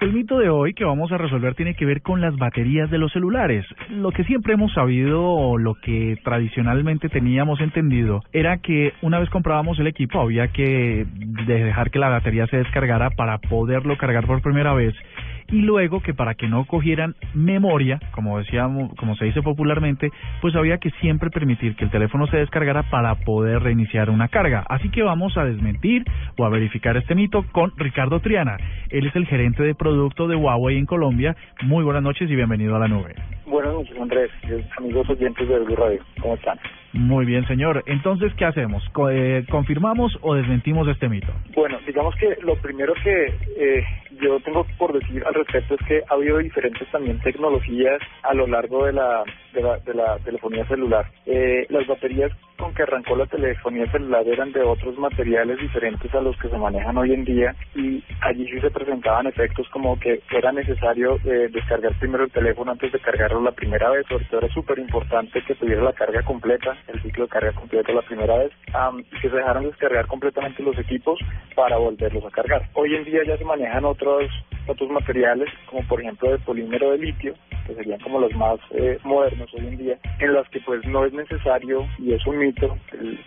El mito de hoy que vamos a resolver tiene que ver con las baterías de los celulares. Lo que siempre hemos sabido o lo que tradicionalmente teníamos entendido era que una vez comprábamos el equipo había que dejar que la batería se descargara para poderlo cargar por primera vez y luego que para que no cogieran memoria, como decíamos, como se dice popularmente, pues había que siempre permitir que el teléfono se descargara para poder reiniciar una carga. Así que vamos a desmentir o a verificar este mito con Ricardo Triana. Él es el gerente de producto de Huawei en Colombia. Muy buenas noches y bienvenido a la nube. Buenas noches, Andrés, amigos oyentes de Blue Radio. ¿Cómo están? Muy bien, señor. Entonces, ¿qué hacemos? Eh, ¿Confirmamos o desmentimos este mito? Bueno, digamos que lo primero que eh, yo tengo por decir al respecto es que ha habido diferentes también tecnologías a lo largo de la de la, de la telefonía celular. Eh, las baterías que arrancó la telefonía celular eran de otros materiales diferentes a los que se manejan hoy en día y allí sí se presentaban efectos como que era necesario eh, descargar primero el teléfono antes de cargarlo la primera vez, sobre todo era súper importante que tuviera la carga completa, el ciclo de carga completo la primera vez, y que se dejaran descargar completamente los equipos para volverlos a cargar. Hoy en día ya se manejan otros otros materiales, como por ejemplo de polímero de litio, que serían como los más eh, modernos hoy en día, en las que pues no es necesario, y es un mito,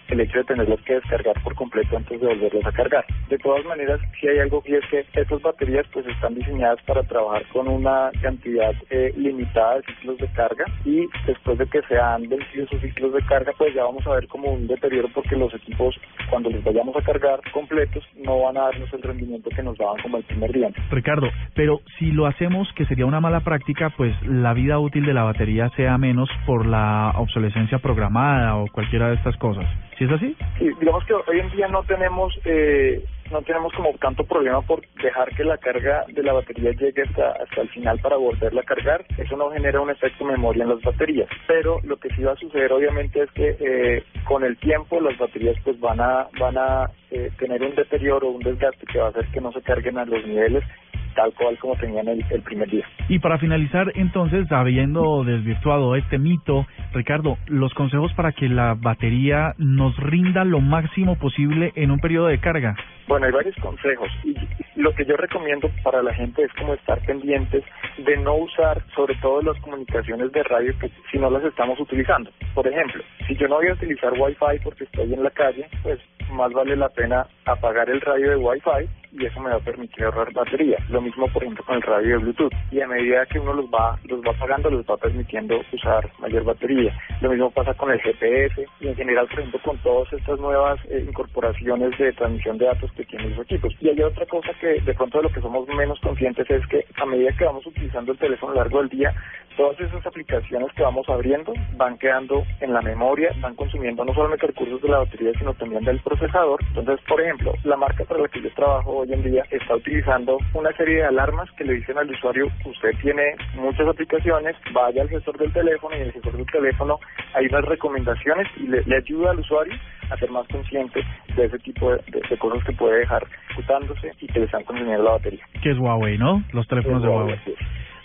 el, hecho de tenerlos que descargar por completo antes de volverlos a cargar. De todas maneras, si hay algo que es que estas baterías pues están diseñadas para trabajar con una cantidad eh, limitada de ciclos de carga y después de que se han vencido sus ciclos de carga, pues ya vamos a ver como un deterioro porque los equipos cuando los vayamos a cargar completos no van a darnos el rendimiento que nos daban como el primer día. Ricardo, pero si lo hacemos, que sería una mala práctica, pues la vida útil de la batería sea menos por la obsolescencia programada o cualquiera de estas cosas. ¿Sí es así? Sí, digamos que hoy en día no tenemos eh, no tenemos como tanto problema por dejar que la carga de la batería llegue hasta, hasta el final para volverla a cargar. Eso no genera un efecto memoria en las baterías. Pero lo que sí va a suceder obviamente es que eh, con el tiempo las baterías pues van a, van a eh, tener un deterioro, un desgaste que va a hacer que no se carguen a los niveles tal cual como tenían el, el primer día. Y para finalizar, entonces, habiendo desvirtuado este mito, Ricardo, los consejos para que la batería nos rinda lo máximo posible en un periodo de carga. Bueno, hay varios consejos y lo que yo recomiendo para la gente es como estar pendientes de no usar sobre todo las comunicaciones de radio que si no las estamos utilizando. Por ejemplo, si yo no voy a utilizar Wi-Fi porque estoy en la calle, pues más vale la pena apagar el radio de Wi-Fi y eso me va a permitir ahorrar batería. Lo mismo, por ejemplo, con el radio de Bluetooth. Y a medida que uno los va, los va pagando, los va permitiendo usar mayor batería. Lo mismo pasa con el GPS y en general, por ejemplo, con todas estas nuevas eh, incorporaciones de transmisión de datos que tienen los equipos. Y hay otra cosa que de pronto de lo que somos menos conscientes es que a medida que vamos utilizando el teléfono a lo largo del día, todas esas aplicaciones que vamos abriendo van quedando en la memoria, van consumiendo no solamente recursos de la batería, sino también del procesador. Entonces, por ejemplo, la marca para la que yo trabajo hoy en día está utilizando una serie de alarmas que le dicen al usuario, usted tiene muchas aplicaciones, vaya al gestor del teléfono y en el gestor del teléfono hay unas recomendaciones y le, ayuda al usuario a ser más consciente de ese tipo de, cosas que puede dejar ocultándose y que le están consumiendo la batería. Que es Huawei, ¿no? Los teléfonos de Huawei.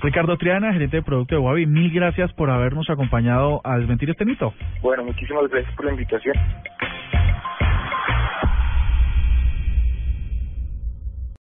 Ricardo Triana, gerente de producto de Huawei, mil gracias por habernos acompañado a desmentir este mito. Bueno, muchísimas gracias por la invitación.